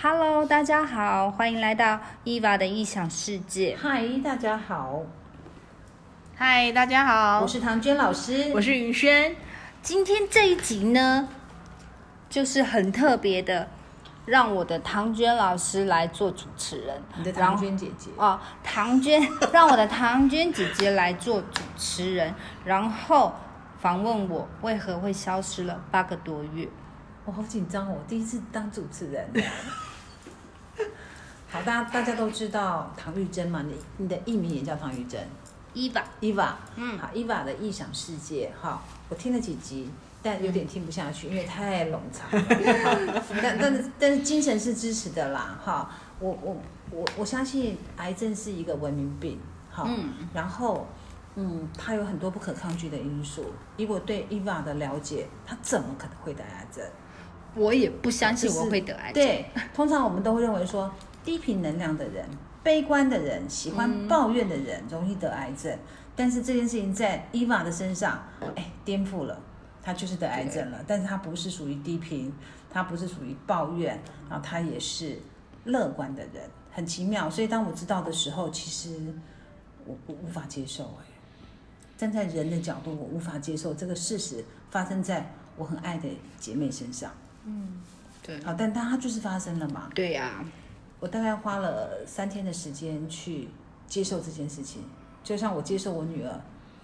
Hello，大家好，欢迎来到伊娃的异想世界。嗨，大家好，嗨，大家好，我是唐娟老师，我是云轩。今天这一集呢，就是很特别的，让我的唐娟老师来做主持人。你的唐娟姐姐哦，唐娟 让我的唐娟姐姐来做主持人，然后访问我为何会消失了八个多月。我好紧张哦，我第一次当主持人。好，大家大家都知道唐玉珍嘛，你你的艺名也叫唐玉珍。伊娃，伊娃，嗯，好，，Eva 的异想世界，哈，我听了几集，但有点听不下去，因为太冗长了。但但是但是精神是支持的啦，哈，我我我我相信癌症是一个文明病，好，然后嗯，它有很多不可抗拒的因素。以我对 Eva 的了解，她怎么可能会得癌症？我也不相信我会得癌症。对，通常我们都会认为说，低频能量的人。悲观的人、喜欢抱怨的人，容易得癌症。但是这件事情在伊娃的身上，哎，颠覆了，他就是得癌症了。但是他不是属于低频，他不是属于抱怨，然后他也是乐观的人，很奇妙。所以当我知道的时候，其实我我无法接受。哎，站在人的角度，我无法接受这个事实发生在我很爱的姐妹身上。嗯，对。好，但但它就是发生了嘛？对呀。我大概花了三天的时间去接受这件事情，就像我接受我女儿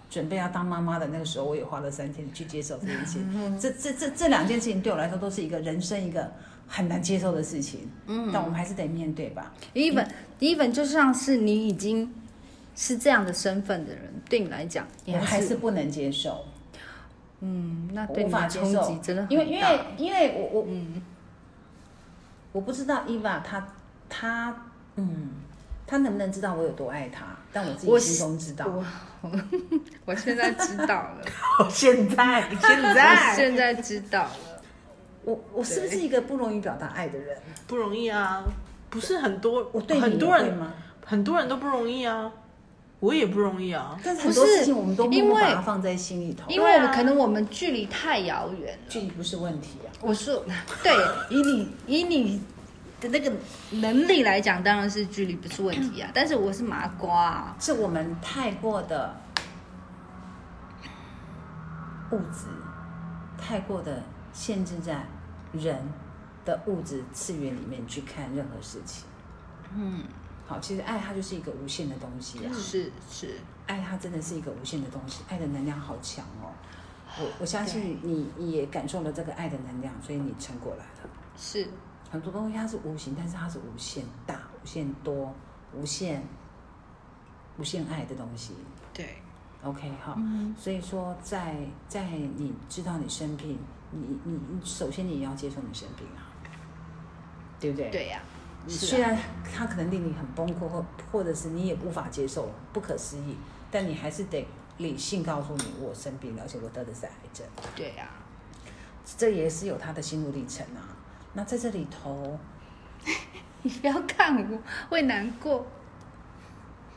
准备要当妈妈的那个时候，我也花了三天去接受这件事情。这这这这两件事情对我来说都是一个人生一个很难接受的事情。嗯，但我们还是得面对吧。第一本第一本就像是你已经是这样的身份的人，对你来讲，我还是不能接受。嗯，那无法接受，真的，因为因为因为我我嗯，我不知道伊娃她。他，嗯，他能不能知道我有多爱他？但我自己心中知道。我，我现在知道了。现在，现在，现在知道了。我，我是不是一个不容易表达爱的人？不容易啊，不是很多，我对很多人吗？很多人都不容易啊，我也不容易啊。但是很多事情我们都不把它放在心里头，因为我们可能我们距离太遥远了。距离不是问题啊。我说，对，以你，以你。那个能力来讲，当然是距离不是问题啊。但是我是麻瓜，是我们太过的物质，太过的限制在人的物质次元里面去看任何事情。嗯，好，其实爱它就是一个无限的东西啊。是是，爱它真的是一个无限的东西，爱的能量好强哦。我我相信你也感受了这个爱的能量，所以你撑过来了。是。很多东西它是无形，但是它是无限大、无限多、无限无限爱的东西。对，OK 哈。所以说，在在你知道你生病，你你首先你要接受你生病啊，对不对？对呀。虽然它可能令你很崩溃，或或者是你也无法接受、不可思议，但你还是得理性告诉你，我生病了，而且我得的是癌症。对呀。这也是有他的心路历程啊。那在这里头，你不要看我，会难过。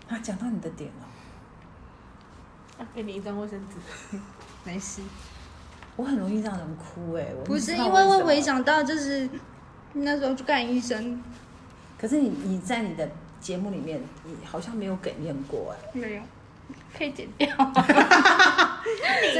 啊，讲到你的点了，给你一张卫生纸，没事。我很容易让人哭哎，不是因为会回想到就是那时候去看医生。可是你你在你的节目里面，你好像没有哽咽过哎。没有。可以剪掉，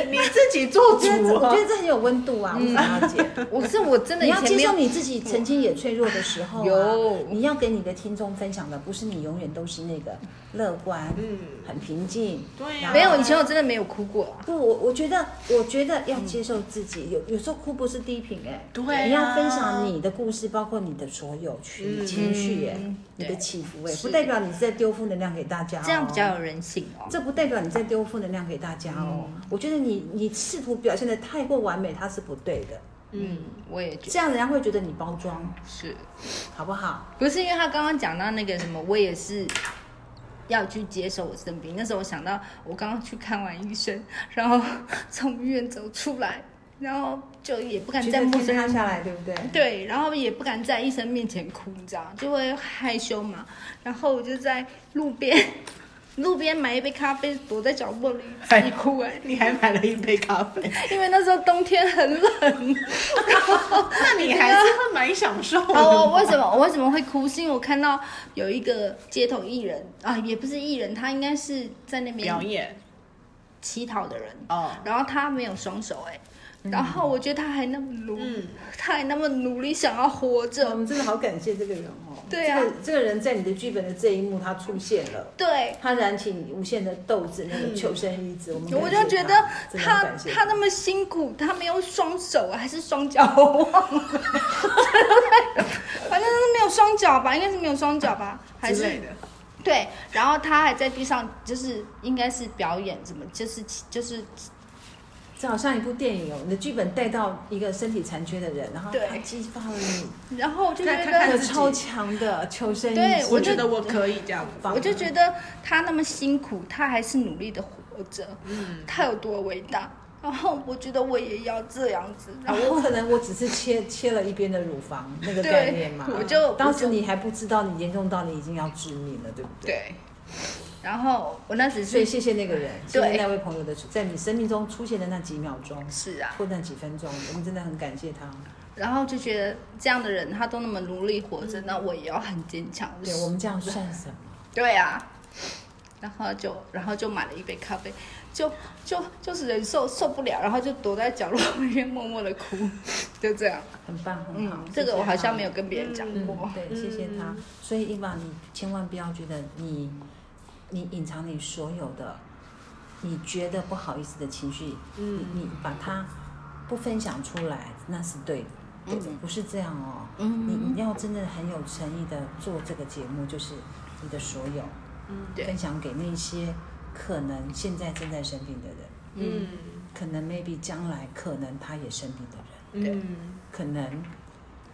你你自己做主。我觉得这很有温度啊，为什么要剪？我是我真的你要接受你自己曾经也脆弱的时候。有，你要给你的听众分享的，不是你永远都是那个乐观，嗯，很平静。对呀，没有以前我真的没有哭过。不，我我觉得，我觉得要接受自己。有有时候哭不是低频哎，对，你要分享你的故事，包括你的所有情情绪哎，你的起伏哎，不代表你是在丢负能量给大家。这样比较有人性哦。这不代表你在丢负能量给大家哦。我觉得你你试图表现的太过完美，它是不对的。嗯，我也觉得这样，人家会觉得你包装是，好不好？不是因为他刚刚讲到那个什么，我也是要去接受我生病。那时候我想到我刚刚去看完医生，然后从医院走出来，然后就也不敢在陌生人下来，对不对？对，然后也不敢在医生面前哭，你知道，就会害羞嘛。然后我就在路边。路边买一杯咖啡，躲在角落里自己哭哎、你还买了一杯咖啡，因为那时候冬天很冷。那你还是会蛮享受的。哦，我为什么我为什么会哭？是因为我看到有一个街头艺人啊，也不是艺人，他应该是在那边表演？乞讨的人，哦，然后他没有双手哎、然后我觉得他还那么努，嗯他还那么努力想要活着我着，们真的好感谢这个人哦。对啊这个这个人在你的剧本的这一幕他出现了。对。他燃起你无限的斗志，那个求生意志，我们我就觉得他他那么辛苦，他没有双手还是双脚，我忘了，反正是没有双脚吧，应该是没有双脚吧，还是。对，然后他还在地上，就是应该是表演什么，就是就是这好像一部电影哦，你的剧本带到一个身体残缺的人，然后对他激发了你然后我就觉得，有超强的求生欲对。我觉得我可以这样子。棒我就觉得他那么辛苦，他还是努力的活着，嗯，他有多伟大。然后我觉得我也要这样子，然啊，后我可能我只是切切了一边的乳房那个对概念嘛，我就当时你还不知道你严重到你已经要致命了，对不对？对，然后我那只是所以谢谢那个人，谢对谢那位朋友的在你生命中出现的那几秒钟，是啊，或那几分钟，我们真的很感谢他。然后就觉得这样的人他都那么努力活着，那我也要很坚强。对我们这样算什么？对啊，然后就然后就买了一杯咖啡，就就就是忍受受不了，然后就躲在角落里面默默的哭，就这样。很棒，很好。嗯，这个我好像没有有。跟别人讲过。嗯，对，谢谢他。所以伊娃，你千万不要觉得你你隐藏你所有的，你觉得不好意思的情绪，嗯你你把它不分享出来，那是对的。嗯不是这样哦，嗯你你要真的很有诚意的做这个节目，就是你的所有，嗯分享给那些可能现在正在生病的人，嗯可能 maybe 将来可能他也生病的人。对可能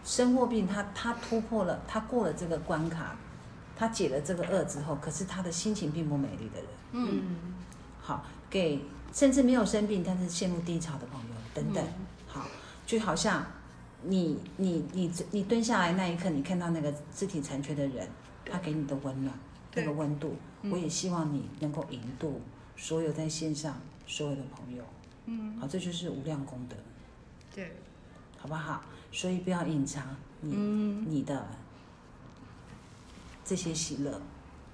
生过病他，他突破了，他过了这个关卡，他解了这个恶之后，可是他的心情并不美丽的人，嗯。嗯好，给甚至没有生病但是陷入低潮的朋友等等，好，就好像你你你你蹲下来那一刻，你看到那个肢体残缺的人，他给你的温暖，那个温度，我也希望你能够引渡所有在线上所有的朋友，嗯，好，这就是无量功德。对，好不好？所以不要隐藏你、嗯。你的这些喜乐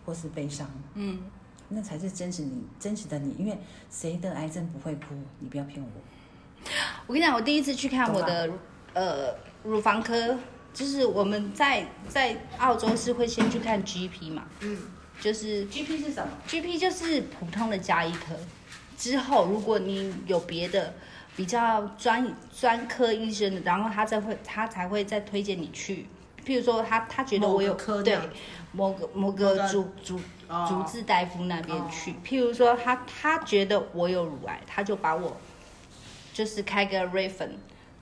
或是悲伤，嗯，那才是真实你真实的你。因为谁得癌症不会哭？你不要骗我。我跟你讲，我第一次去看我的呃乳房科，就是我们在在澳洲是会先去看 GP 嘛，嗯就是 GP 是什么？GP 就是普通的加医科，之后如果你有别的比较专专科医生，然后他再会他才会再推荐你去，譬如说他他觉得我有科对某个某某个个主主哦。主治大夫那边去，譬如说他他觉得我有乳癌，他就把我就是开个 refen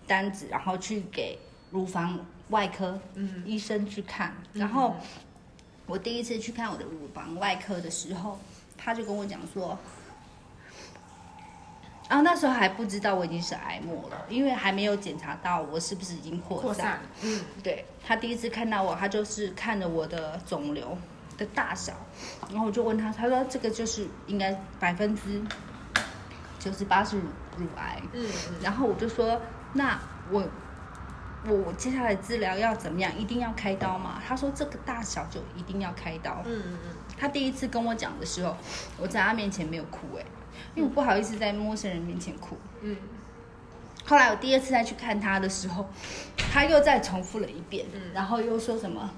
单子，然后去给乳房外科嗯。医生去看，然后。我第一次去看我的乳房外科的时候，他就跟我讲说，啊，那时候还不知道我已经是癌末了，因为还没有检查到我是不是已经扩散。扩散，嗯对他第一次看到我，他就是看着我的肿瘤的大小，然后我就问他，他说这个就是应该百分之九十八是乳乳癌，嗯然后我就说，那我我我接下来治疗要怎么样？一定要开刀吗？他说这个大小就一定要开刀。嗯嗯他第一次跟我讲的时候，我在他面前没有哭哎、因为我不好意思在陌生人面前哭。嗯后来我第二次再去看他的时候，他又再重复了一遍，嗯然后又说什么，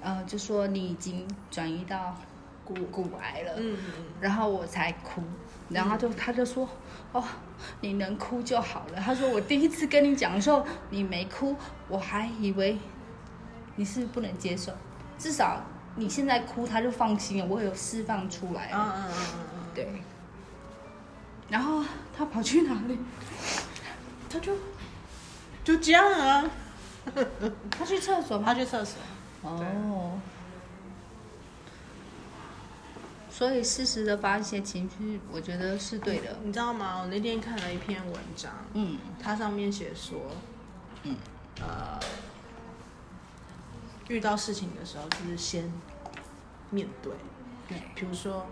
呃，就说你已经转移到骨骨癌了，嗯嗯然后我才哭，然后他就他就说，哦，你能哭就好了。他说我第一次跟你讲的时候你没哭，我还以为你是不能接受，至少你现在哭他就放心了，我有释放出来嗯了，嗯嗯嗯，对。然后他跑去哪里？他就就这样啊，他去厕所吗？他去厕所，哦。所以适时的发泄情绪，我觉得是对的。你知道吗？我那天看了一篇文章，嗯它上面写说，嗯，呃，遇到事情的时候，就是先面对，对，比如说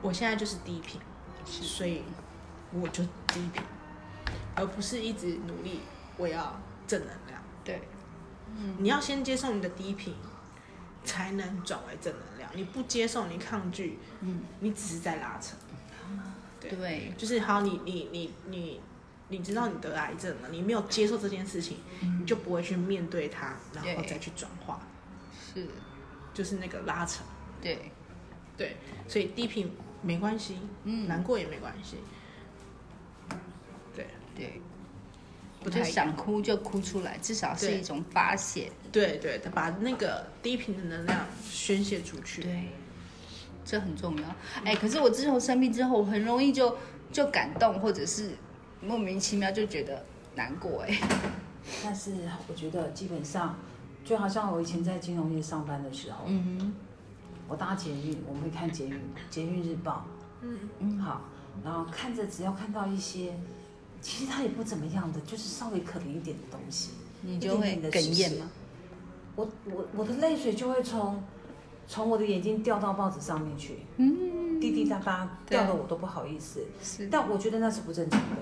我现在就是低频，所以我就低频，而不是一直努力我要正能量。对，你要先接受你的低频，才能转为正能量。你不接受，你抗拒，嗯，你只是在拉扯。对对，就是好，你你你你你知道你得癌症了，你没有接受这件事情，你就不会去面对它，然后再去转化，是，就是那个拉扯。对，对，所以低频没关系，嗯难过也没关系。对对，不太想哭就哭出来，至少是一种发泄。对对，他把那个低频的能量宣泄出去。对，这很重要。哎，可是我自从生病之后，我很容易就就感动，或者是莫名其妙就觉得难过。哎，但是我觉得基本上，就好像我以前在金融业上班的时候，嗯哼我搭捷运，我们会看捷运捷运日报，嗯，嗯，好，然后看着只要看到一些，其实他也不怎么样的，就是稍微可怜一点的东西，你就会哽咽吗？我我我的泪水就会从从我的眼睛掉到报纸上面去，嗯，滴滴答答掉的我都不好意思。是，但我觉得那是不正常的。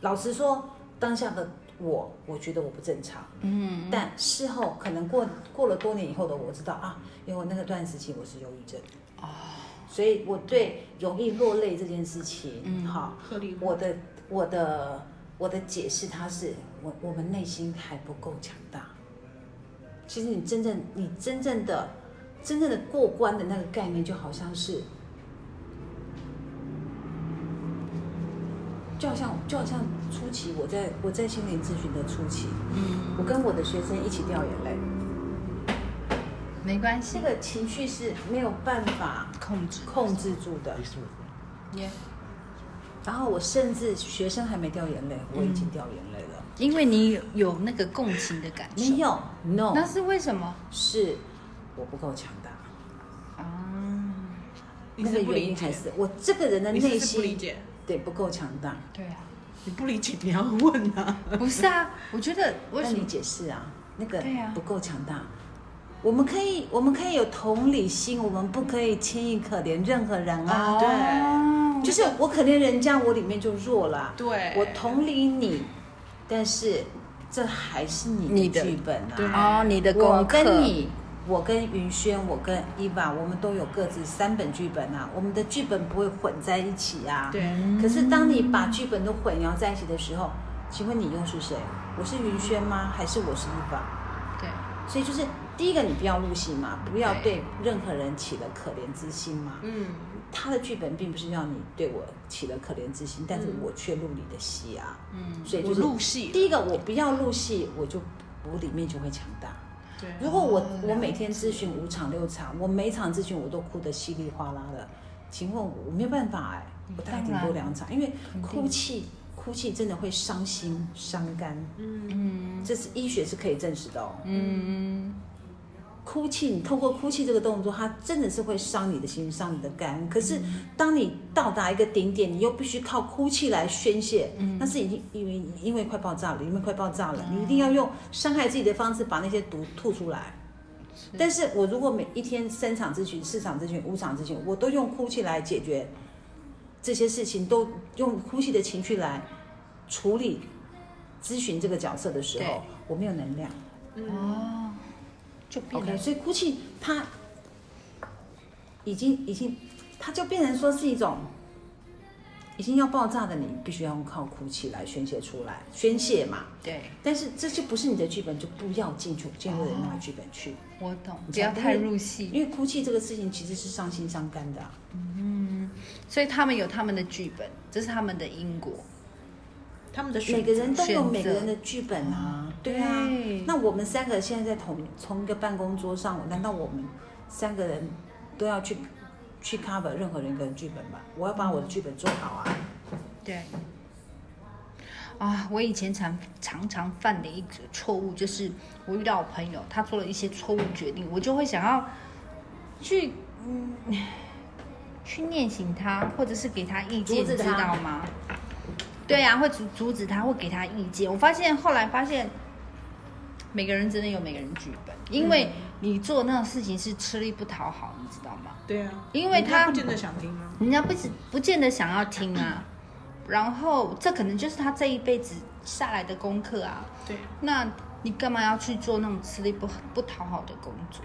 老实说，当下的我，我觉得我不正常。嗯，但事后可能过过了多年以后的我知道啊，因为我那个段时期我是忧郁症哦，所以我对容易落泪这件事情，嗯好，合理化。我的我的我的解释，他是我我们内心还不够强大。其实你真正你真正的真正的过关的那个概念，就好像是，就好像就好像初期我在我在心灵咨询的初期，嗯，我跟我的学生一起掉眼泪，没关系。这，个情绪是没有办法控制，控制住的。耶，然后我甚至学生还没掉眼泪，我已经掉眼泪了。因为你有有那个共情的感受。没有，no，那是为什么是我不够强大。啊？那个是不理解，原因还是我这个人的内你是不是不理心解，对不够强大。对啊，你不理解你要问啊。不是啊，我觉得为那你什么？解释啊？那个对啊不够强大。我们可以，我们可以有同理心，我们不可以轻易可怜任何人啊。对就是我可怜人家，我里面就弱了。对我同理你，但是这还是你你的的剧本对啊。哦，你的我功课，跟你，我跟云轩，我跟伊娃，我们都有各自三本剧本啊。我们的剧本不会混在一起啊。。对，可是当你把剧本都混淆在一起的时候，请问你又是谁？我是云轩吗？还是我是伊娃？对，所以就是第一个，你不要入戏嘛，不要对对任何人起了可怜之心嘛。嗯，他的剧本并不是要你对我起了可怜之心，但是嗯我却入你的戏啊。嗯，所以就是入戏。第一个，我不要入戏，我就我里面就会强大。对，如果我哦我每天咨询五场六场，我每一场咨询我都哭得稀里哗啦的，请问我没有办法哎、我大概顶多两场，因为哭泣哭泣真的会伤心伤肝，嗯，嗯这是医学是可以证实的哦。嗯，哭泣，你透过哭泣这个动作，它真的是会伤你的心，伤你的肝。可是当你到达一个顶点，你又必须靠哭泣来宣泄，嗯。那是已经因为因为快爆炸了，因为快爆炸了，你一定要用伤害自己的方式把那些毒吐出来。但是我如果每一天三场咨询、四场咨询、五场咨询，我都用哭泣来解决这些事情，都用哭泣的情绪来处理咨询这个角色的时候，我没有能量。哦，就变 OK，得所以哭泣它已经已经，它就变成说是一种已经要爆炸的你，必须要用靠哭泣来宣泄出来，宣泄嘛。对，但是这就不是你的剧本，就不要进去进入人家的剧本去，我懂，不要太入戏。因为哭泣这个事情其实是伤心伤肝的啊、所以他们有他们的剧本，这是他们的因果。他们的选每个人都有每个人的剧本啊，对啊对。那我们三个现在在同同一个办公桌上，难道我们三个人都要去去 cover 任何人一个剧本吗？我要把我的剧本做好啊。对。啊，我以前常常常犯的一个错误就是，我遇到我朋友，他做了一些错误决定，我就会想要去嗯去念醒他，或者是给他意见，你知道吗？对呀、会阻阻止他，会给他意见。我发现后来发现，每个人真的有每个人剧本，因为你做那种事情是吃力不讨好，你知道吗？对啊，因为他不见得想听啊。人家不只不见得想要听啊，然后这可能就是他这一辈子下来的功课啊。对，那你干嘛要去做那种吃力不不讨好的工作？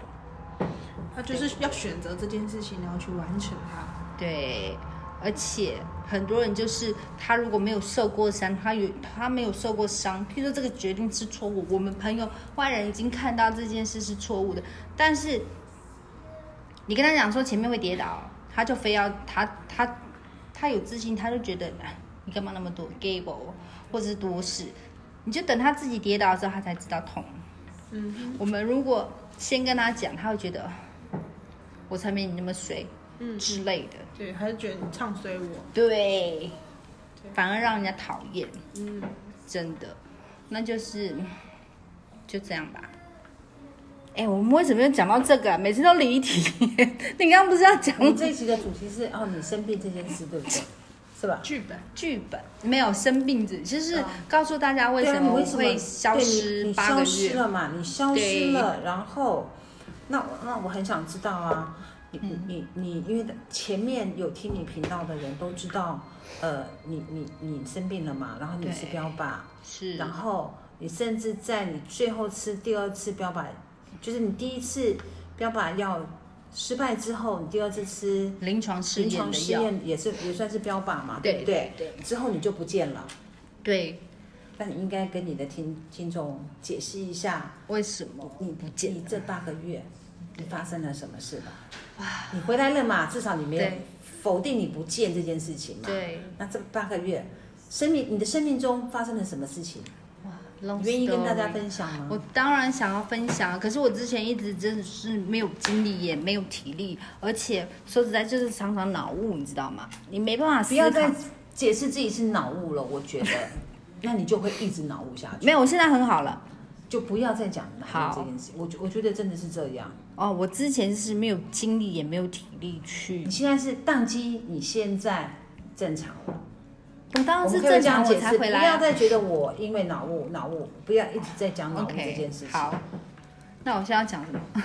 他就是要选择这件事情，然后去完成它。对，而且很多人就是他如果没有受过伤，他有他没有受过伤，譬如说这个决定是错误，我们朋友外人已经看到这件事是错误的，但是你跟他讲说前面会跌倒，他就非要他他他有自信，他就觉得哎你干嘛那么多 gable 或者是多事，你就等他自己跌倒之后，他才知道痛。嗯我们如果先跟他讲，他会觉得我才没你那么衰嗯，之类的。对，还是觉得你唱衰我。对，反而让人家讨厌，嗯，真的，那就是就这样吧。哎、我们为什么要讲到这个、啊？每次都离题。你刚刚不是要讲我这一集的主题是哦，你生病这件事，对不对？是吧？剧本。剧本？没有生病子，就是啊告诉大家为什么会消失你你八个消失月。了嘛？你消失了，然后，那那我很想知道啊，你嗯。你你，因为前面有听你频道的人都知道，呃，你你你生病了嘛，然后你吃标靶，是，然后你甚至在你最后吃第二次标靶，就是你第一次标靶药失败之后，你第二次吃临床试临验的药，床试验也是也算是标靶嘛，对不对？对之后你就不见了。对，那你应该跟你的听听众解释一下，为什么你不见你这八个月你发生了什么事吧？你回来了嘛？至少你没有否定你不见这件事情嘛？。对，那这八个月，生命你的生命中发生了什么事情？愿意跟大家分享吗？我当然想要分享，可是我之前一直真的是没有精力，也没有体力，而且说实在就是常常脑雾，你知道吗？你没办法思考。不要再解释自己是脑雾了，我觉得，那你就会一直脑雾下去。没有，我现在很好了。就不要再讲脑好雾这件事。我觉我觉得真的是这样。哦，我之前是没有精力，也没有体力去你。现在是宕机，你现在正常了。我当然是正常，我解释，不才回来、啊。要再觉得我因为脑雾脑雾，不要一直在讲脑雾这件事情。好，那我现在要讲什么？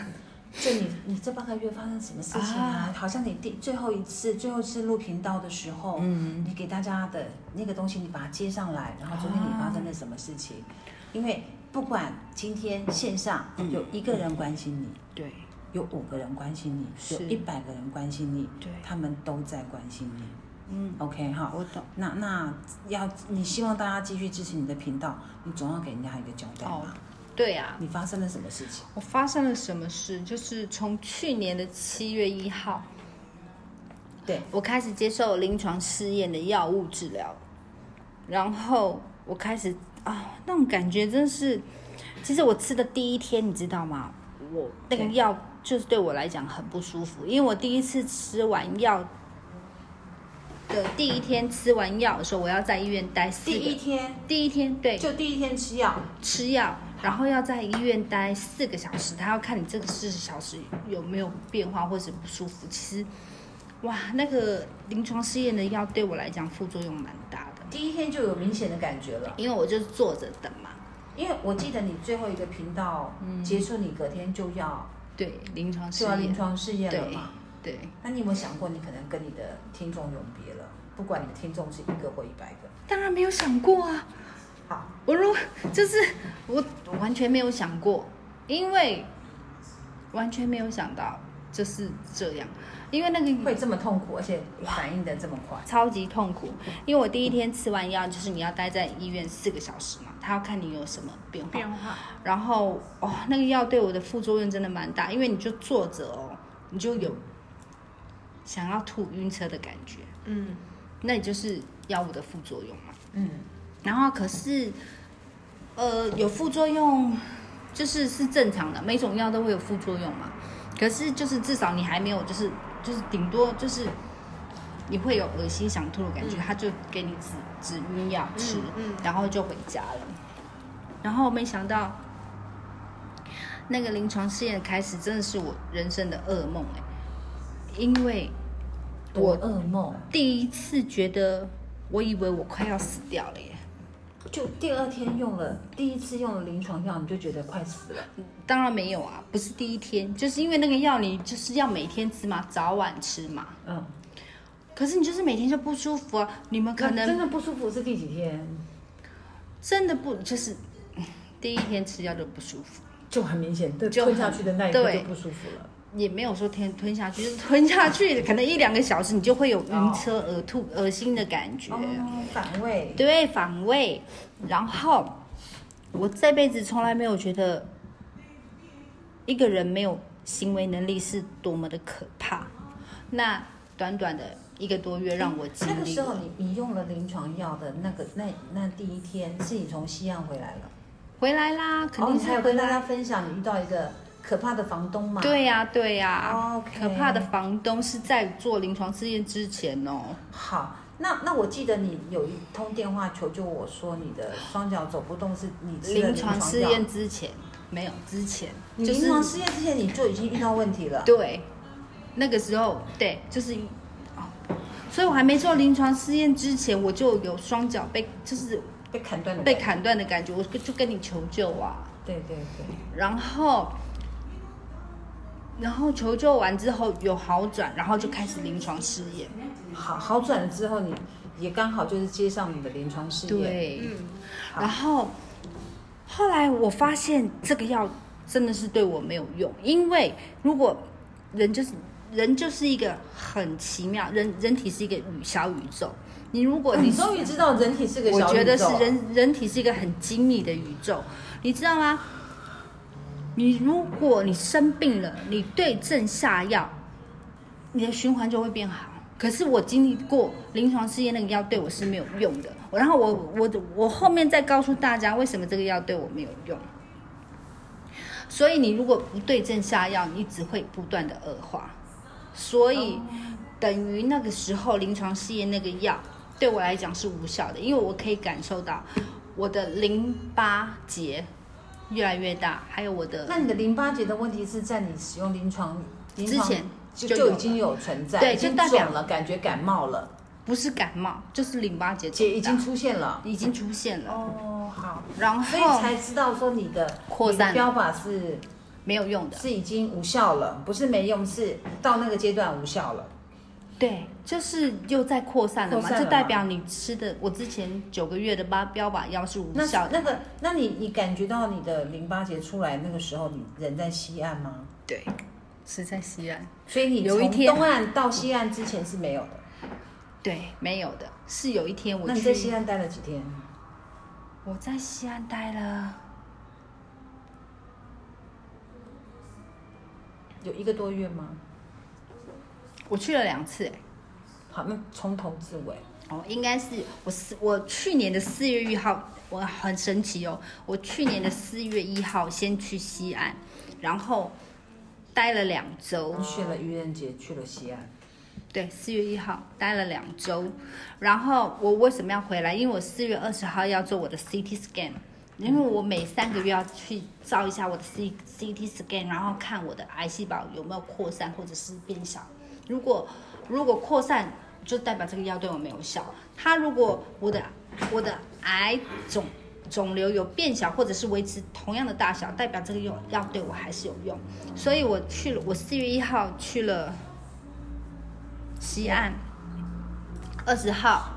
就你你这半个月发生什么事情啊？好像你第最后一次最后一次录频道的时候，嗯，你给大家的那个东西，你把它接上来，然后昨天你发生了什么事情？因为不管今天线上嗯有一个人关心你，对有五个人关心你，是有一百个人关心你，对，他们都在关心你。嗯，OK 哈，我懂。那那要你希望大家继续支持你的频道，你总要给人家一个交代哦嘛。对啊，你发生了什么事情？我发生了什么事？就是从去年的七月一号，对，我开始接受临床试验的药物治疗，然后我开始啊，那种感觉真是，其实我吃的第一天，你知道吗？我那个药就是对我来讲很不舒服，因为我第一次吃完药的第一天吃完药的时候，我要在医院待四第一天？第一天对。就第一天吃药，吃药，然后要在医院待四个小时，他要看你这个四十小时有没有变化或者不舒服。其实，哇，那个临床试验的药对我来讲副作用蛮大的，第一天就有明显的感觉了。因为我就是坐着等嘛。因为我记得你最后一个频道结束，你隔天就要对，临床试就要临，床试验了嘛。对，那你有没有想过，你可能跟你的听众永别了？不管你的听众是一个或一百个。当然没有想过啊。好，我如就是我我完全没有想过，因为完全没有想到就是这样，因为那个会这么痛苦，而且反应的这么快。超级痛苦，因为我第一天吃完药，就是你要待在医院四个小时嘛，他要看你有什么变化。变化，然后哦，那个药对我的副作用真的蛮大，因为你就坐着哦，你就有想要吐晕车的感觉，嗯，那你就是药物的副作用嘛。嗯，然后可是，呃，有副作用就是是正常的，每种药都会有副作用嘛。可是就是至少你还没有，就是就是顶多就是你会有恶心想吐的感觉，嗯他就给你止止晕药吃，嗯嗯然后就回家了。然后没想到那个临床试验开始真的是我人生的噩梦哎、因为我我噩梦。第一次觉得，我以为我快要死掉了耶。就第二天用了第一次用了临床药，你就觉得快死了。当然没有啊，不是第一天，就是因为那个药你就是要每天吃嘛，早晚吃嘛。嗯，可是你就是每天就不舒服啊，你们可能真的不舒服是第几天？真的不就是嗯第一天吃药就不舒服，就很明显，对，就吞下去的那一刻对就不舒服了。也没有说吞吞下去，就是吞下去可能一两个小时你就会有晕车、呕吐、恶心的感觉。哦，反胃。对，反胃。然后我这辈子从来没有觉得一个人没有行为能力是多么的可怕。那短短的一个多月让我经历那个，时候你你用了临床药的那个那那第一天是你从西安回来了，回来啦，肯哦，定你还有跟大。家分享你遇到一个可怕的房东嘛？对呀、对呀、OK 可怕的房东是在做临床试验之前哦。好，那那我记得你有一通电话求救我说你的双脚走不动是你临床试药验之前没有，之前就是你临床试验之前你就已经遇到问题了。对，那个时候对，就是哦，所以我还没做临床试验之前，我就有双脚被就是被砍断的被。砍断的感觉，我就跟你求救啊，对对对，然后。然后求救完之后有好转，然后就开始临床试验。好好转了之后，你也刚好就是接上你的临床试验。，对，嗯，然后后来我发现这个药真的是对我没有用，因为如果人就是人就是一个很奇妙，人人体是一个宇小宇宙。你如果你你 终于知道人体是个我小宇宙觉得是人人体是一个很精密的宇宙，你知道吗？你如果你生病了，你对症下药，你的循环就会变好。可是我经历过临床试验，那个药对我是没有用的。然后我我我后面再告诉大家为什么这个药对我没有用。所以你如果不对症下药，你只会不断的恶化。所以等于那个时候临床试验那个药对我来讲是无效的，因为我可以感受到我的淋巴结越来越大，还有我的那你的淋巴结的问题是在你使用临床临床之前就就已经有存在，对就代表肿了，感觉感冒了，不是感冒，就是淋巴结结已经出现了。已经出现了，哦，好，然后所以后才知道说你的扩散标靶是没有用的。是已经无效了，不是没用，是到那个阶段无效了。对，就是又在扩散了嘛，了就代表你吃的我之前九个月的八标靶药是无那效的。那个，那你你感觉到你的淋巴结出来那个时候，你人在西岸吗？对，是在西岸。所以你从有一天东岸到西岸之前是没有的。对，没有的，是有一天我那你在，西岸待了几天？我在西安待了有一个多月吗？我去了两次，哎好，那从头至尾。哦，应该是我四我去年的四月一号，我很神奇哦，我去年的四月一号先去西安，然后待了两周你，去了愚人节，去了西安。对，四月一号待了两周，然后我为什么要回来？因为我四月二十号要做我的 CT scan，因为我每三个月要去照一下我的 C CT scan，然后看我的癌细胞有没有扩散或者是变小。如果如果扩散，就代表这个药对我没有效。它如果我的我的癌肿肿瘤有变小或者是维持同样的大小，代表这个药药对我还是有用。所以我去了，我四月一号去了西安，二十号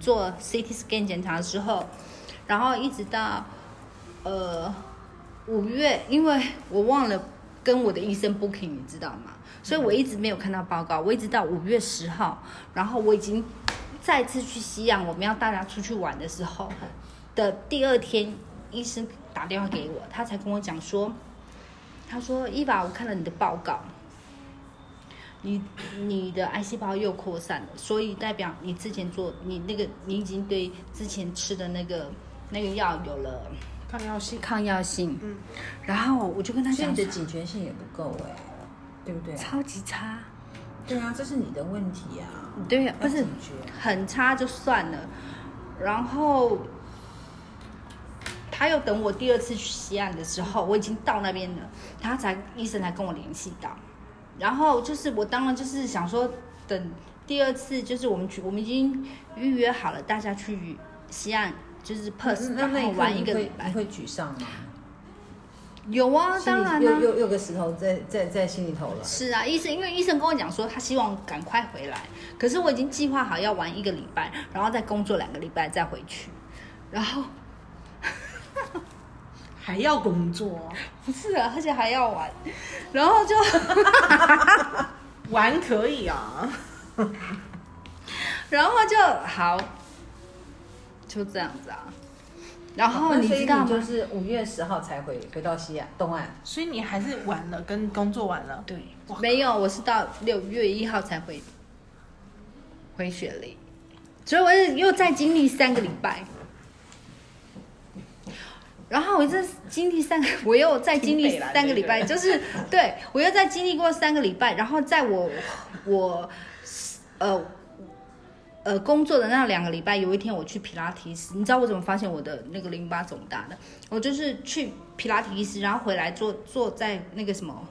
做 CT scan 检查之后，然后一直到呃五月，因为我忘了跟我的医生 booking，你知道吗？所以我一直没有看到报告，我一直到五月十号，然后我已经再次去西洋，我们要大家出去玩的时候的第二天，医生打电话给我，他才跟我讲说，他说伊娃，我看了你的报告，你你的癌细胞又扩散了，所以代表你之前做你那个你已经对之前吃的那个那个药有了抗药性。抗药性。嗯，然后我就跟他所以你的，警觉性也不够哎、对不对？超级差，对啊，这是你的问题啊。对啊，不是很差就算了，然后他又等我第二次去西岸的时候，我已经到那边了，他才医生才跟我联系到，然后就是我当然就是想说等第二次就是我们去，我们已经预约好了，大家去西岸就是 pers，那那一刻然后玩一个礼拜你。会沮丧吗？有啊，当然啦、又又又个石头在在在心里头了。是啊，医生因为医生跟我讲说他希望赶快回来，可是我已经计划好要玩一个礼拜，然后再工作两个礼拜再回去，然后 还要工作，不是啊，而且还要玩，然后就玩可以啊。然后就好，就这样子啊。然后你知道吗？就是五月十号才回回到西亚东岸。所以你还是晚了，跟工作完了。对哇，没有，我是到六月一号才回回雪梨，所以我又再经历三个礼拜。然后我这经历三个，我又再经历三个礼拜，就是对我又再经历过三个礼拜，然后在我我呃呃工作的那两个礼拜，有一天我去皮拉提斯，你知道我怎么发现我的那个淋巴肿大的？我就是去皮拉提斯，然后回来坐坐在那个什么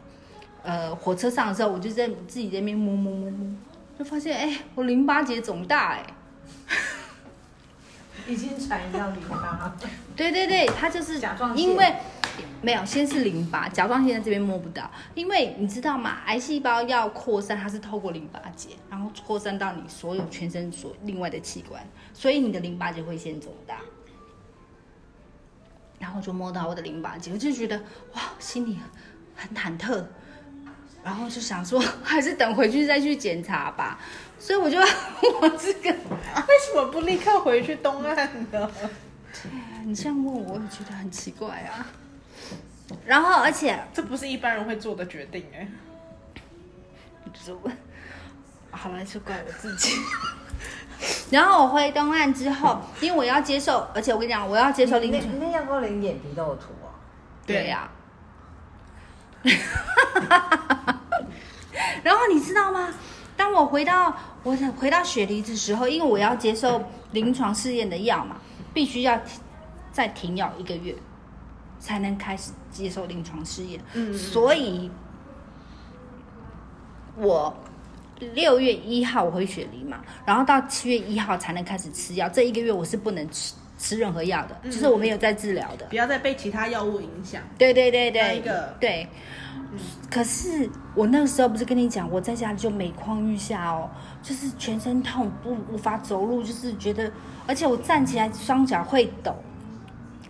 呃火车上的时候，我就在自己在那边摸摸摸摸，就发现哎、我淋巴结肿大哎、已经传移到淋巴。对对对，他就是因为没有，先是淋巴，甲状腺在这边摸不到，因为你知道吗？癌细胞要扩散，它是透过淋巴结，然后扩散到你所有全身所另外的器官，所以你的淋巴结会先肿大。然后就摸到我的淋巴结，我就觉得哇，心里很忐忑，然后就想说，还是等回去再去检查吧。所以我就我这个，为什么不立刻回去东岸呢？你 这样问我，我也觉得很奇怪啊。然后，而且这不是一般人会做的决定哎。就是我，好了，就怪我自己。然后我回东岸之后，因为我要接受，而且我跟你讲，我要接受你那临床，你那样高连眼皮都有涂哦。对呀、然后你知道吗？当我回到我回到雪梨的时候，因为我要接受临床试验的药嘛，必须要停再停药一个月，才能开始接受临床试验。嗯所以，我六月一号我回雪梨嘛，然后到七月一号才能开始吃药。这一个月我是不能吃吃任何药的，就是我没有在治疗的。不要再被其他药物影响。对对对对，那一个对。可是我那个时候不是跟你讲，我在家里就每况愈下哦，就是全身痛，不无法走路，就是觉得，而且我站起来双脚会抖，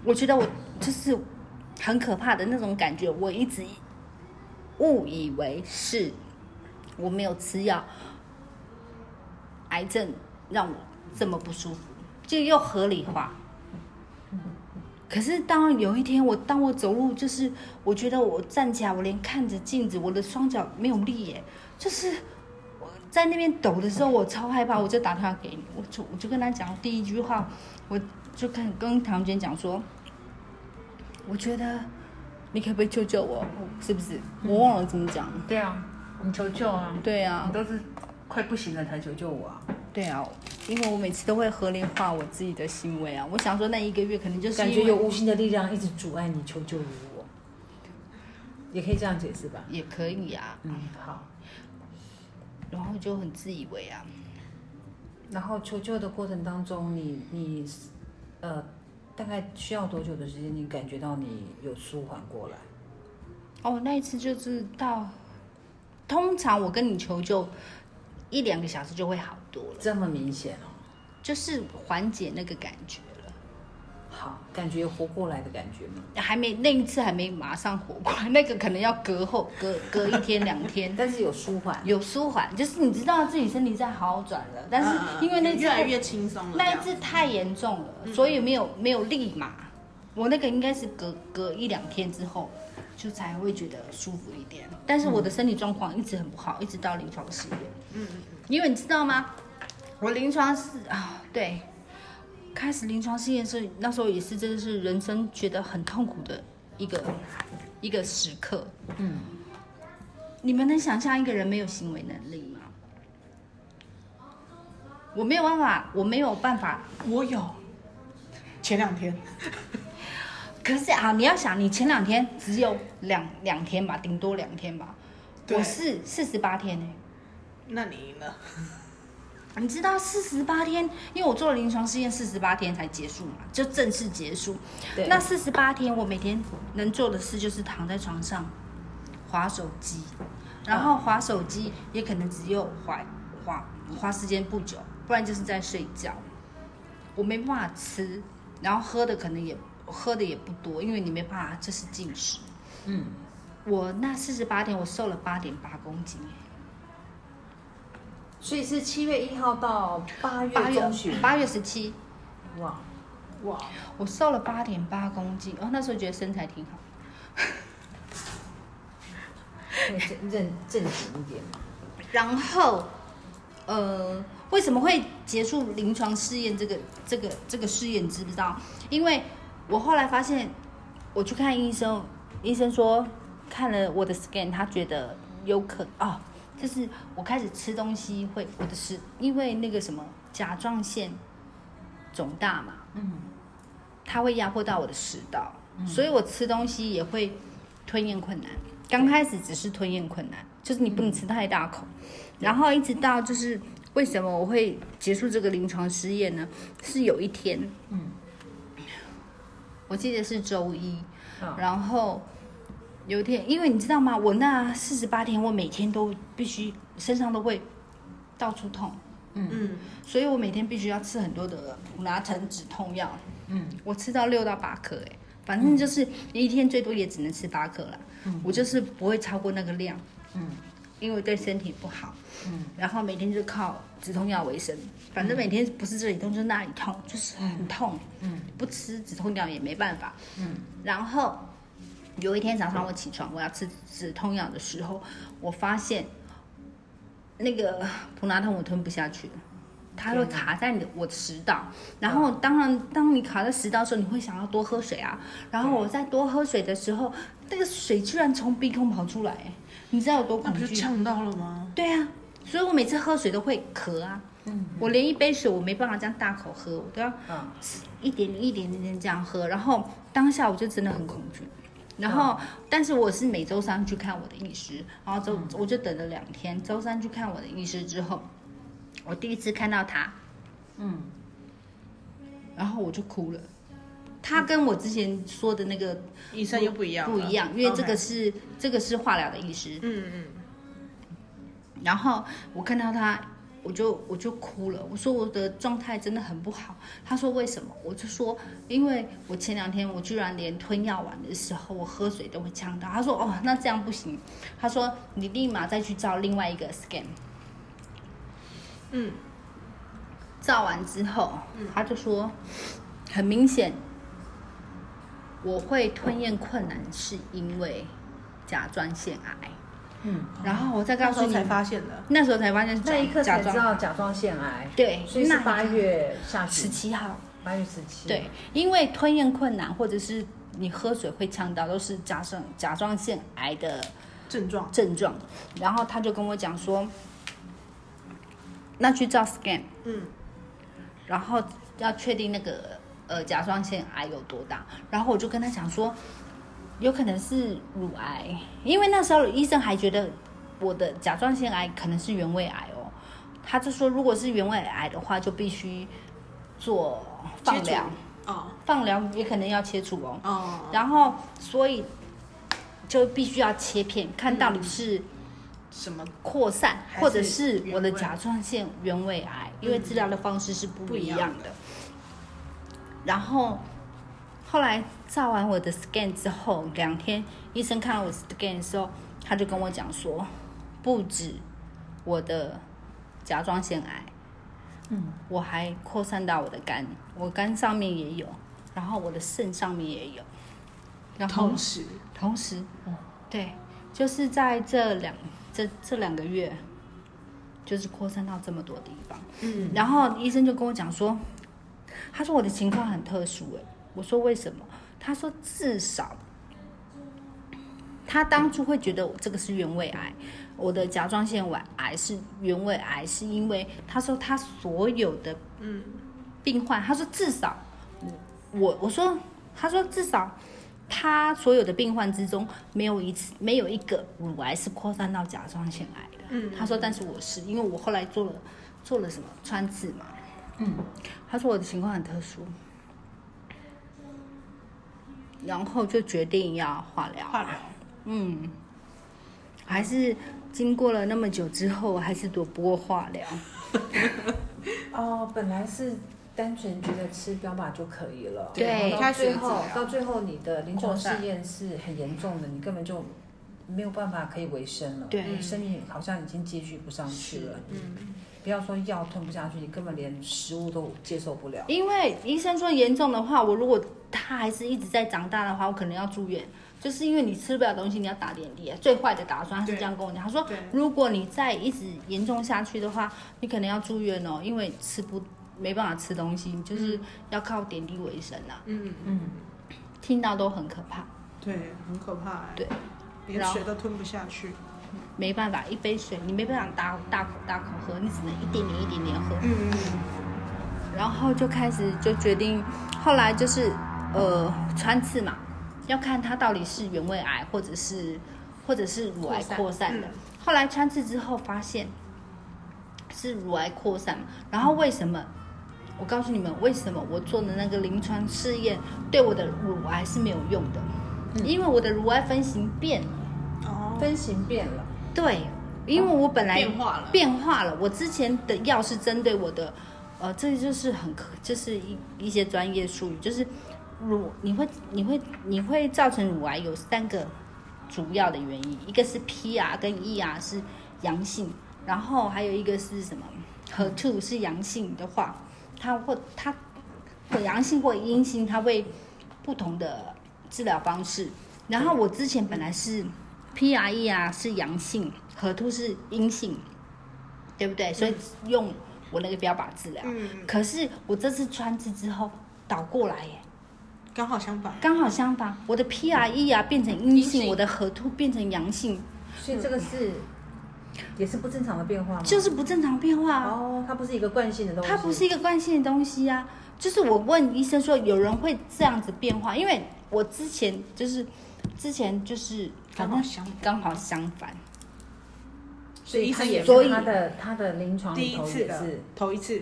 我觉得我就是很可怕的那种感觉，我一直误以为是我没有吃药，癌症让我这么不舒服，就又合理化。可是当有一天我当我走路，就是我觉得我站起来，我连看着镜子，我的双脚没有力耶，就是我在那边抖的时候，我超害怕，我就打电话给你，我就我就跟他讲第一句话，我就跟跟唐娟讲说，我觉得你可不可以救救我，是不是？我忘了怎么讲。对啊，你求救啊！对啊你，都是快不行了才求救我啊！对啊，因为我每次都会合理化我自己的行为啊。我想说那一个月可能就是感觉有无形的力量一直阻碍你求救于我，也可以这样解释吧？也可以啊，嗯，好。然后就很自以为啊。然后求救的过程当中，你你呃，大概需要多久的时间？你感觉到你有舒缓过来？哦，那一次就是到，通常我跟你求救一两个小时就会好多了，这么明显哦。就是缓解那个感觉了。好，感觉活过来的感觉吗？还没那一次还没马上活过来，那个可能要隔后隔隔一天两天。但是有舒缓。有舒缓，就是你知道自己身体在好转了，但是因为那次嗯越来越轻松了。那一次太严重了，所以没有没有立马，我那个应该是隔隔一两天之后，就才会觉得舒服一点。但是我的身体状况一直很不好，一直到临床试验。嗯，因为你知道吗？我临床试啊，对，开始临床试验是那时候也是真的是人生觉得很痛苦的一个一个时刻。嗯，你们能想象一个人没有行为能力吗？我没有办法，我没有办法。我有。前两天，可是啊，你要想，你前两天只有两两天吧，顶多两天吧。我是四十八天呢、那你赢了。你知道四十八天，因为我做了临床试验，四十八天才结束嘛，就正式结束。对那四十八天，我每天能做的事就是躺在床上划手机，然后划手机也可能只有划划划时间不久，不然就是在睡觉。我没办法吃，然后喝的可能也喝的也不多，因为你没办法，这是进食。嗯，我那四十八天，我瘦了八点八公斤，所以是七月一号到八月八中旬月，八月十七，哇，哇，我瘦了八点八公斤，哦，那时候觉得身材挺好。正正正经一点嘛。然后，呃，为什么会结束临床试验这个这个这个试验？你知不知道？因为我后来发现，我去看医生，医生说看了我的 scan，他觉得有可哦，就是我开始吃东西会我的食，因为那个什么甲状腺肿大嘛，嗯，它会压迫到我的食道，所以我吃东西也会吞咽困难。刚开始只是吞咽困难，就是你不能吃太大口，然后一直到就是为什么我会结束这个临床试验呢？是有一天，嗯，我记得是周一，啊。然后有一天，因为你知道吗？我那四十八天，我每天都必须身上都会到处痛，嗯，所以我每天必须要吃很多的普拿疼止痛药。嗯，我吃到六到八颗，哎，反正就是一天最多也只能吃八颗啦。嗯我就是不会超过那个量，嗯因为对身体不好。嗯，然后每天就靠止痛药为生，反正每天不是这里痛就是那里痛，就是很痛。嗯不吃止痛药也没办法。嗯然后有一天早上我起床，我要吃止痛药的时候，我发现那个普拿疼我吞不下去了。它会卡在你的我的食道，然后当然，当你卡在食道的时候，你会想要多喝水啊。然后我在多喝水的时候，那个水居然从鼻孔跑出来，你知道有多恐惧？呛到了吗？对啊，所以我每次喝水都会咳啊。嗯我连一杯水我没办法这样大口喝，我都要啊一点点一点点这样喝，然后当下我就真的很恐惧。然后，但是我是每周三去看我的医师，然后周我就等了两天，周三去看我的医师之后，我第一次看到他，嗯。然后我就哭了。他跟我之前说的那个医生又不一样，不一样，因为这个是这个是化疗的医师，嗯嗯，然后我看到他，我就我就哭了。我说我的状态真的很不好。他说为什么？我就说因为我前两天我居然连吞药丸的时候，我喝水都会呛到。他说哦，那这样不行。他说你立马再去照另外一个 scan。嗯，照完之后，他就说很明显，我会吞咽困难是因为甲状腺癌。嗯，然后我再告诉你，那时候才发现的，那时候才发现那一刻才知道甲状腺癌，对，所以是那八月下旬。十旬，七号。八月十七，对，因为吞咽困难或者是你喝水会呛到，都是甲状甲状腺癌的症状，症状。然后他就跟我讲说，那去照 scan，嗯，然后要确定那个呃甲状腺癌有多大。然后我就跟他讲说，有可能是乳癌，因为那时候医生还觉得我的甲状腺癌可能是原位癌哦。他就说，如果是原位癌的话，就必须做放疗，哦。放疗也可能要切除哦。哦，然后所以就必须要切片，看到底是什么扩散，或者是我的甲状腺原位癌，因为治疗的方式是不一样的。然后后来照完我的 scan 之后，两天医生看了我 scan 的时候，他就跟我讲说，不止我的甲状腺癌，嗯，我还扩散到我的肝，我肝上面也有，然后我的肾上面也有，然后同时，同时，嗯对，就是在这两这这两个月，就是扩散到这么多地方。嗯，然后医生就跟我讲说，他说我的情况很特殊，哎，我说为什么？他说至少，他当初会觉得我这个是原位癌，我的甲状腺癌是原位癌，是因为他说他所有的嗯病患，他说至少我我说他说至少他所有的病患之中没有一次没有一个乳癌是扩散到甲状腺癌的。嗯他说但是我是因为我后来做了做了什么穿刺嘛，嗯，他说我的情况很特殊，然后就决定要化疗。化疗，嗯，还是经过了那么久之后，还是躲不过化疗。哦，本来是单纯觉得吃标靶就可以了，对到最后到最后你的临床试验是很严重的，你根本就没有办法可以维生了，对你生命好像已经接续不上去了。嗯，不要说药吞不下去，你根本连食物都接受不了。因为医生说严重的话，我如果他还是一直在长大的话，我可能要住院。就是因为你吃不了东西，你要打点滴。最坏的打算，他是对这样跟我讲。他说，如果你再一直严重下去的话，你可能要住院哦，因为吃不没办法吃东西，就是要靠点滴为生啊。嗯，嗯，听到都很可怕，对，很可怕哎，对，连水都吞不下去。没办法，一杯水你没办法大大口大口喝，你只能一点点一点点喝。嗯，然后就开始就决定，后来就是呃穿刺嘛，要看它到底是原位癌或者是或者是乳癌扩散的。嗯后来穿刺之后发现是乳癌扩散嘛，然后为什么？我告诉你们为什么我做的那个临床试验对我的乳癌是没有用的，因为我的乳癌分型变了。哦，分型变了，对，因为我本来变化了变化了。我之前的药是针对我的，呃，这就是很可，就是一一些专业术语，就是乳，你会你会你会造成乳癌有三个主要的原因，一个是 PR 跟 ER 是阳性，然后还有一个是什么和 two 是阳性的话，它或它或阳性或阴性，它会不同的治疗方式。然后我之前本来是 PRE 啊是阳性，核突是阴性，对不对？所以用我那个标靶治疗。嗯，可是我这次穿刺之后倒过来耶，刚好相反。刚好相反，我的 PRE 啊变成阴性，性我的核突变成阳性，所以这个是也是不正常的变化吗？就是不正常变化啊。哦，它不是一个惯性的东西，它不是一个惯性的东西啊。就是我问医生说，有人会这样子变化，因为我之前就是之前就是反正刚好相反刚好相反，所以他也所以他的他的临床第一次的是，头一次，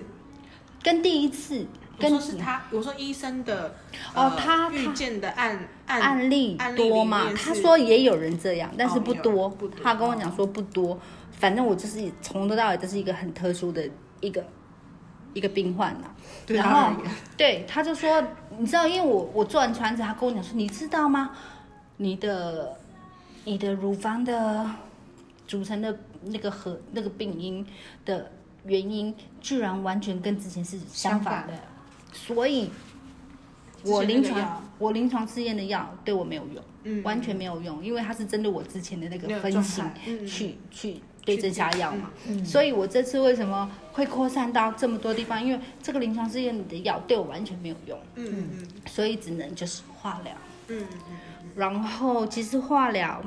跟第一次跟我说是他，我说医生的呃哦他他遇见的案案案例多嘛里面？是他说也有人这样，但是不多。他跟我讲说不多，反正我就是从头到尾就是一个很特殊的一个一个病患呐、然后对，他就说，你知道，因为我我做完穿刺，他跟我讲说，你知道吗？你的你的乳房的组成的那个和那个病因的原因，居然完全跟之前是相反的，所以。我临床我临床试验的药对我没有用，嗯完全没有用，因为它是针对我之前的那那个分型去去对症下药嘛。嗯所以我这次为什么会扩散到这么多地方？因为这个临床试验里的药对我完全没有用，嗯嗯所以只能就是化疗。嗯嗯然后其实化疗，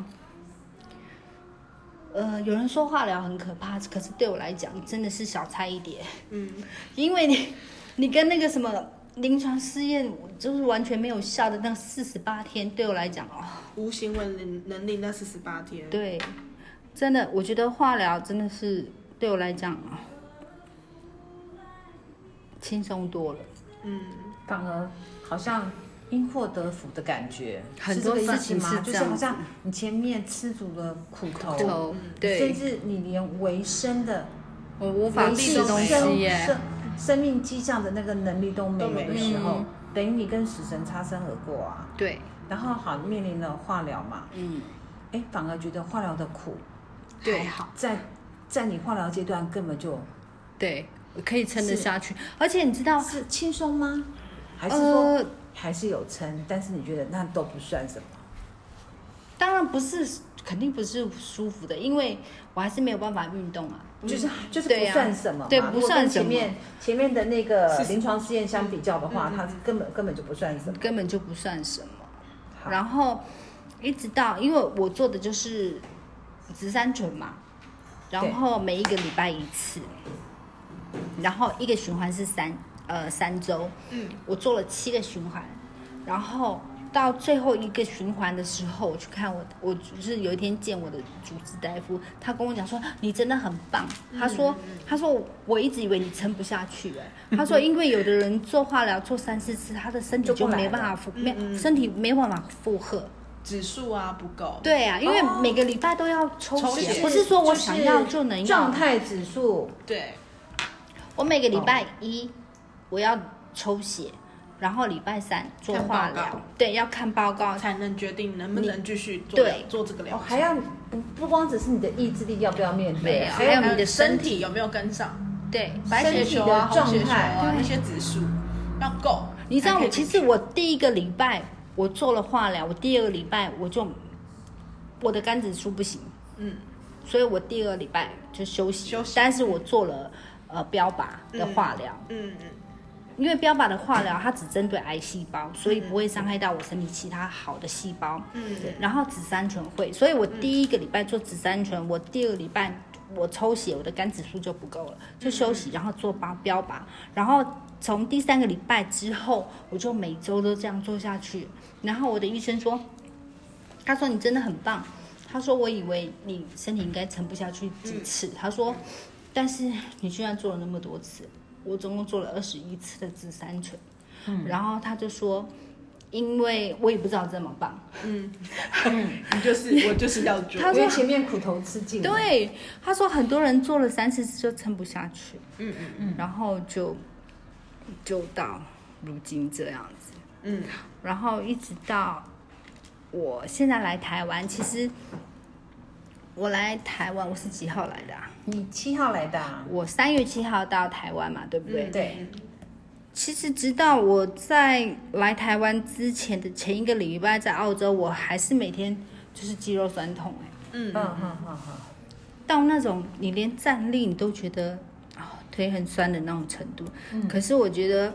呃，有人说化疗很可怕，可是对我来讲真的是小菜一碟，嗯。因为你你跟那个什么临床试验就是完全没有效的那四十八天，对我来讲哦，无行为能能力那四十八天，对，真的，我觉得化疗真的是对我来讲啊轻松多了。嗯，反而好像因祸得福的感觉，很多事情思吗？是就是好像你前面吃足了苦头，头对甚，至你连维生的我无法维吃东西耶。生生命迹象的那个能力都没有的时候嗯，等于你跟死神擦身而过啊。对，然后好面临了化疗嘛，嗯，哎，反而觉得化疗的苦，对还好，在在你化疗阶段根本就对，可以撑得下去。而且你知道，是轻松吗？还是说呃，还是有撑？但是你觉得那都不算什么？当然不是，肯定不是舒服的，因为我还是没有办法运动啊。就是就是不算什么嘛，对不算什么跟前面前面的那个临床试验相比较的话，它根本根本就不算什么。根本就不算什么。然后一直到，因为我做的就是植三醇嘛，然后每一个礼拜一次，然后一个循环是三呃三周，嗯，我做了七个循环，然后到最后一个循环的时候，我去看我，我就是有一天见我的主治大夫，他跟我讲说你真的很棒。他说，他说我一直以为你撑不下去哎，他说因为有的人做化疗做三四次，他的身体就没办法负，没身体没办法负荷。指数啊不够。对啊，因为每个礼拜都要抽抽血不是说我想要就能要状。态指数，对，我每个礼拜一我要抽血，然后礼拜三做化疗，对，要看报告。才能决定能不能继续做对。做这个疗。还要不不光只是你的意志力要不要面对，对还有还有你的身身体。有没有跟上？对，白血球啊、的红血球状态啊对那些指数要够。你知道我其实我第一个礼拜我做了化疗，我第二个礼拜我就我的肝指数不行，嗯。所以我第二个礼拜就休息。休息。但是我做了呃标靶的化疗，嗯嗯因为标靶的化疗它只针对癌细胞，所以不会伤害到我身体其他好的细胞。嗯对，然后紫杉醇会，所以我第一个礼拜做紫杉醇，我第二个礼拜我抽血，我的肝指数就不够了，就休息，然后做标标靶，然后从第三个礼拜之后，我就每周都这样做下去。然后我的医生说，他说你真的很棒，他说我以为你身体应该撑不下去几次，他说，但是你居然做了那么多次，我总共做了二十一次的紫杉醇，然后他就说。因为我也不知道这么棒，嗯，你 就是我就是要做。他说前面苦头吃尽，对，他说很多人做了三四次就撑不下去，嗯嗯嗯。然后就就到如今这样子，嗯。然后一直到我现在来台湾，其实我来台湾我是几号来的啊？你七号来的啊，我三月七号到台湾嘛，对不对？嗯对其实直到我在来台湾之前的前一个礼拜，在澳洲，我还是每天就是肌肉酸痛哎、嗯嗯嗯嗯嗯，到那种你连站立你都觉得啊、腿很酸的那种程度。可是我觉得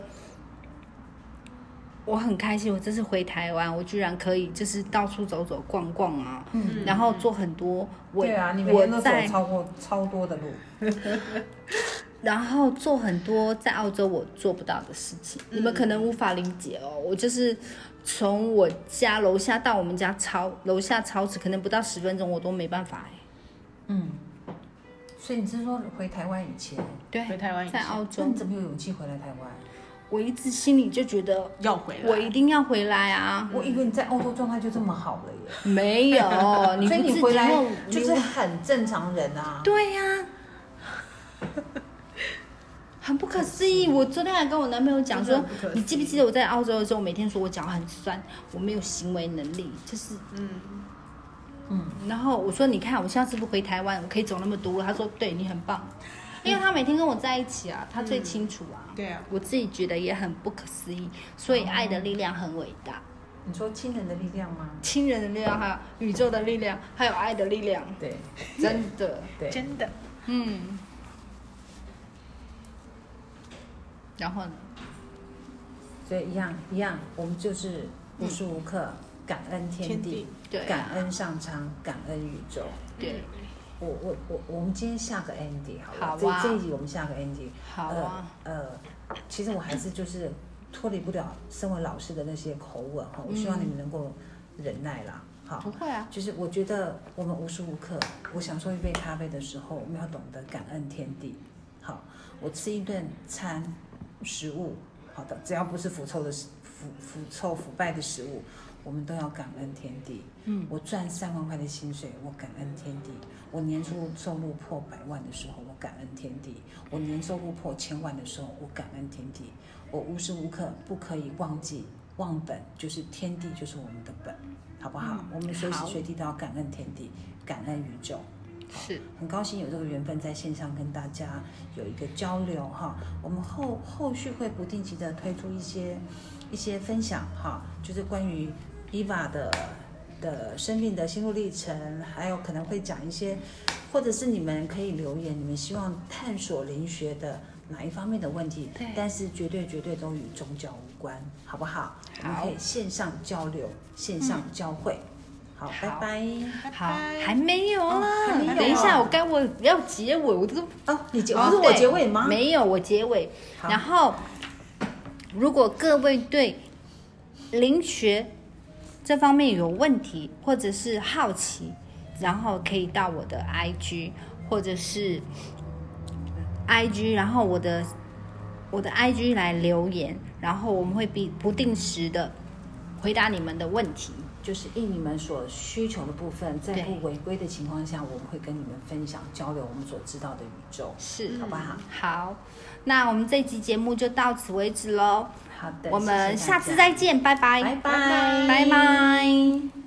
我很开心，我这次回台湾，我居然可以就是到处走走逛逛啊，嗯然后做很多我对啊，你每我天都走在超过超多的路，然后做很多在澳洲我做不到的事情，你们可能无法理解哦。我就是从我家楼下到我们家超楼下超市，可能不到十分钟我都没办法哎。嗯，所以你是说回台湾以前，对，回台湾以前在澳洲那你，怎么有勇气回来台湾？我一直心里就觉得要回来。我一定要回来啊。我以为你在欧洲状态就这么好了耶，没有，你所以你回来就是很正常人啊。对呀、很不可思议。我昨天还跟我男朋友讲说你记不记得我在澳洲的时候，每天说我脚很酸，我没有行为能力，就是嗯嗯，然后我说，你看我现在是不是回台湾，我可以走那么多路？他说，对你很棒，因为他每天跟我在一起啊，他最清楚啊。对啊，我自己觉得也很不可思议，所以爱的力量很伟大，你说亲人的力量吗？亲人的力量，还有宇宙的力量，还有爱的力量，对真的，对，真的。嗯。然后呢？所以一样一样，我们就是无时无刻感恩天地天地，对啊感恩上苍，感恩宇宙。对，我我我，我们今天下个 Andy 好了，好啊这这一集我们下个 endy。好啊，呃。呃，其实我还是就是脱离不了身为老师的那些口吻哈，我希望你们能够忍耐啦。好不，会啊，就是我觉得我们无时无刻，我享受一杯咖啡的时候，我们要懂得感恩天地。好，我吃一顿餐食物，好的，只要不是腐臭的食腐腐臭腐败的食物，我们都要感恩天地。嗯，我赚三万块的薪水，我感恩天地；我年收收入破百万的时候，我感恩天地；我年收入破千万的时候，我感恩天地。我无时无刻不可以忘记忘本，就是天地就是我们的本，好不好？嗯我们随时随地都要感恩天地，感恩宇宙。是很高兴有这个缘分在线上跟大家有一个交流哈。我们后后续会不定期的推出一些一些分享哈，就是关于 Eva 的的生命的心路历程，还有可能会讲一些，或者是你们可以留言，你们希望探索灵学的哪一方面的问题，但是绝对绝对都与宗教无关，好不好？我们可以线上交流，线上交汇。好，拜拜。好，还没有哦啦，等一下，哦我该我要结尾，我这个哦，你结哦不是我结尾吗？没有，我结尾。好然后，如果各位对灵学这方面有问题或者是好奇，然后可以到我的 IG 或者是 IG，然后我的我的 IG 来留言，然后我们会比不定时的回答你们的问题。就是应你们所需求的部分，在不违规的情况下，我们会跟你们分享交流我们所知道的宇宙，是，好不好？好，那我们这集节目就到此为止喽。好的，我们下次再见，拜拜，拜拜。拜拜。